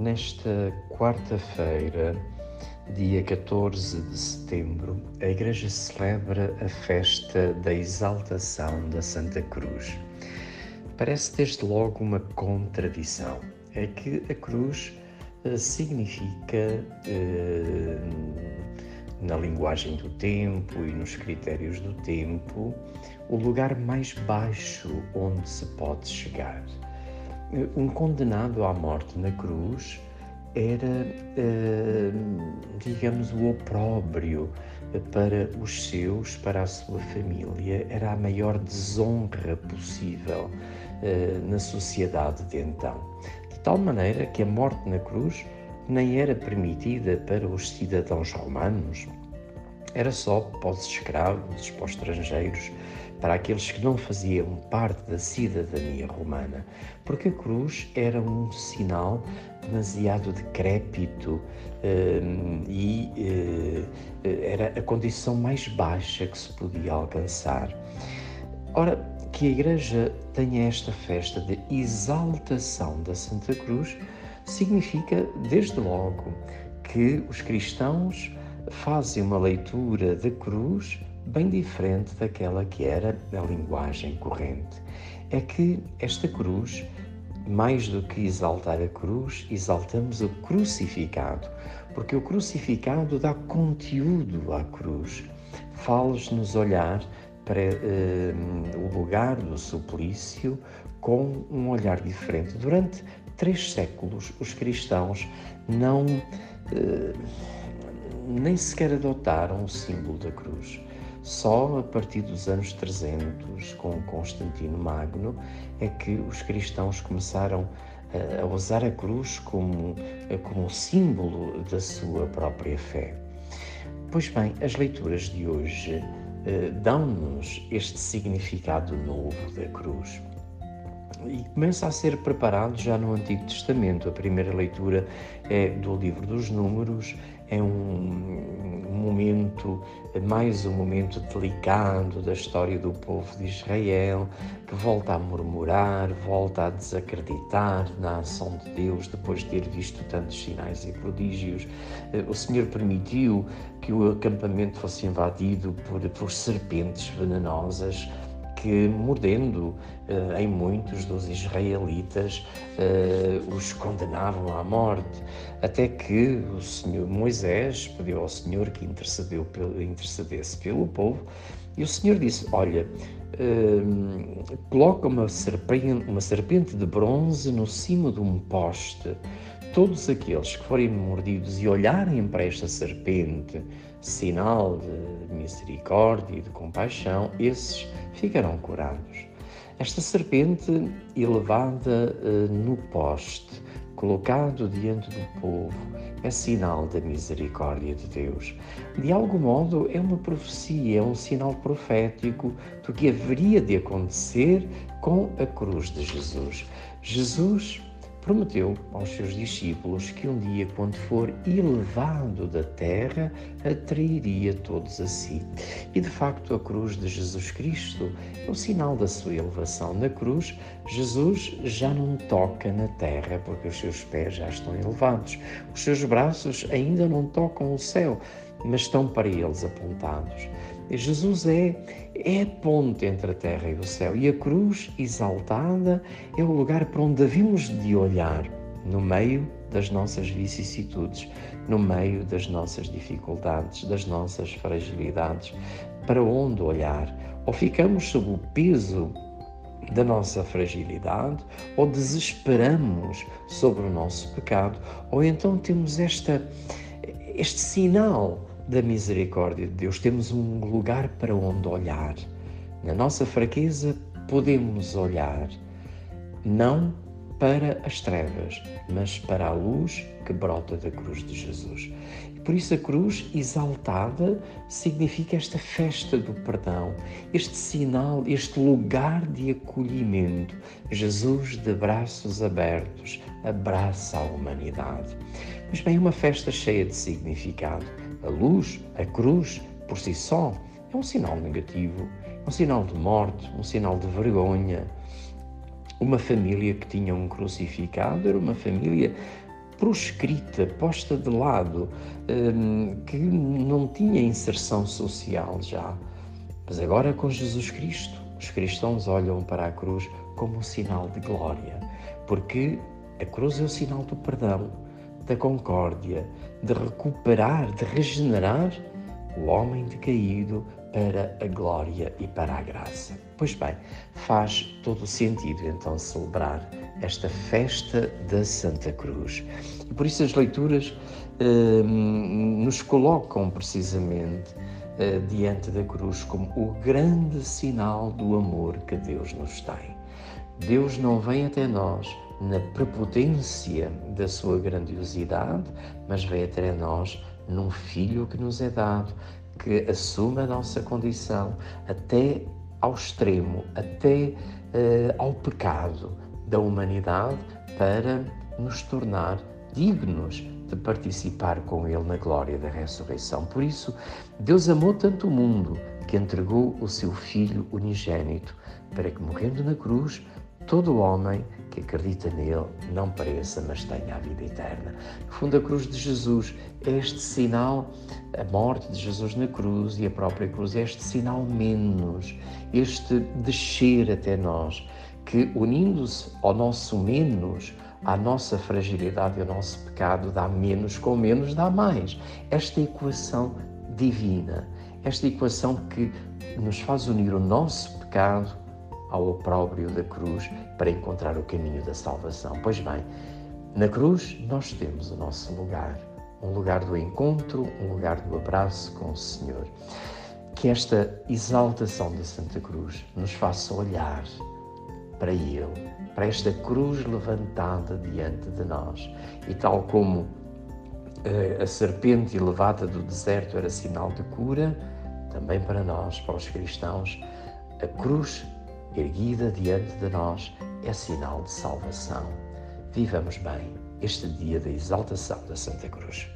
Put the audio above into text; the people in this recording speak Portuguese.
nesta quarta-feira, dia 14 de setembro, a Igreja celebra a festa da exaltação da Santa Cruz. Parece desde logo uma contradição. É que a cruz eh, significa, eh, na linguagem do tempo e nos critérios do tempo, o lugar mais baixo onde se pode chegar um condenado à morte na cruz era, eh, digamos, o opróbrio para os seus, para a sua família, era a maior desonra possível eh, na sociedade de então. De tal maneira que a morte na cruz nem era permitida para os cidadãos romanos, era só para os escravos, para os estrangeiros, para aqueles que não faziam parte da cidadania romana, porque a cruz era um sinal demasiado decrépito um, e uh, era a condição mais baixa que se podia alcançar. Ora, que a Igreja tenha esta festa de exaltação da Santa Cruz significa, desde logo, que os cristãos fazem uma leitura da cruz bem diferente daquela que era a linguagem corrente. É que esta cruz, mais do que exaltar a cruz, exaltamos o crucificado, porque o crucificado dá conteúdo à cruz, faz-nos olhar para uh, o lugar do suplício com um olhar diferente. Durante três séculos, os cristãos não. Uh, nem sequer adotaram o símbolo da cruz. Só a partir dos anos 300, com Constantino Magno, é que os cristãos começaram a usar a cruz como, como símbolo da sua própria fé. Pois bem, as leituras de hoje eh, dão-nos este significado novo da cruz e começa a ser preparado já no Antigo Testamento. A primeira leitura é do livro dos Números, é um, momento, mais um momento delicado da história do povo de Israel, que volta a murmurar, volta a desacreditar na ação de Deus depois de ter visto tantos sinais e prodígios. O Senhor permitiu que o acampamento fosse invadido por, por serpentes venenosas que, mordendo uh, em muitos dos israelitas, uh, os condenavam à morte, até que o Senhor Moisés pediu ao Senhor que intercedeu intercedesse pelo povo, e o Senhor disse: Olha, uh, coloca uma serpente, uma serpente de bronze no cimo de um poste. Todos aqueles que forem mordidos e olharem para esta serpente, sinal de misericórdia e de compaixão, esses ficarão curados. Esta serpente elevada uh, no poste, colocado diante do povo, é sinal da misericórdia de Deus. De algum modo, é uma profecia, é um sinal profético do que haveria de acontecer com a cruz de Jesus. Jesus prometeu aos seus discípulos que um dia, quando for elevado da terra, atrairia todos a si. E de facto, a cruz de Jesus Cristo é o sinal da sua elevação. Na cruz, Jesus já não toca na terra, porque os seus pés já estão elevados, os seus braços ainda não tocam o céu, mas estão para eles apontados. Jesus é, é a ponte entre a terra e o céu e a cruz exaltada é o lugar para onde devemos de olhar no meio das nossas vicissitudes, no meio das nossas dificuldades, das nossas fragilidades. Para onde olhar? Ou ficamos sob o peso da nossa fragilidade, ou desesperamos sobre o nosso pecado, ou então temos esta, este sinal da misericórdia de Deus, temos um lugar para onde olhar. Na nossa fraqueza, podemos olhar não para as trevas, mas para a luz que brota da cruz de Jesus. E por isso a cruz exaltada significa esta festa do perdão, este sinal, este lugar de acolhimento. Jesus de braços abertos abraça a humanidade. Mas bem, uma festa cheia de significado a luz, a cruz, por si só, é um sinal negativo, um sinal de morte, um sinal de vergonha. Uma família que tinha um crucificado era uma família proscrita, posta de lado, hum, que não tinha inserção social já. Mas agora com Jesus Cristo, os cristãos olham para a cruz como um sinal de glória, porque a cruz é o sinal do perdão, da concórdia, de recuperar, de regenerar o homem decaído para a glória e para a graça. Pois bem, faz todo o sentido então celebrar esta festa da Santa Cruz. E por isso as leituras eh, nos colocam precisamente eh, diante da cruz como o grande sinal do amor que Deus nos tem. Deus não vem até nós na prepotência da sua grandiosidade, mas vem até nós num filho que nos é dado, que assume a nossa condição até ao extremo, até uh, ao pecado da humanidade, para nos tornar dignos de participar com Ele na glória da ressurreição. Por isso, Deus amou tanto o mundo que entregou o seu Filho unigênito, para que, morrendo na cruz, todo homem que acredita nele não pereça, mas tenha a vida eterna. No fundo, a cruz de Jesus este sinal, a morte de Jesus na cruz e a própria cruz, é este sinal menos, este descer até nós, que unindo-se ao nosso menos, à nossa fragilidade e ao nosso pecado, dá menos com menos, dá mais. Esta equação divina, esta equação que nos faz unir o nosso pecado ao opróbrio da cruz para encontrar o caminho da salvação. Pois bem, na cruz nós temos o nosso lugar, um lugar do encontro, um lugar do abraço com o Senhor. Que esta exaltação da Santa Cruz nos faça olhar para Ele, para esta cruz levantada diante de nós. E tal como eh, a serpente elevada do deserto era sinal de cura, também para nós, para os cristãos, a cruz erguida diante de nós, é sinal de salvação. Vivamos bem este dia da exaltação da Santa Cruz.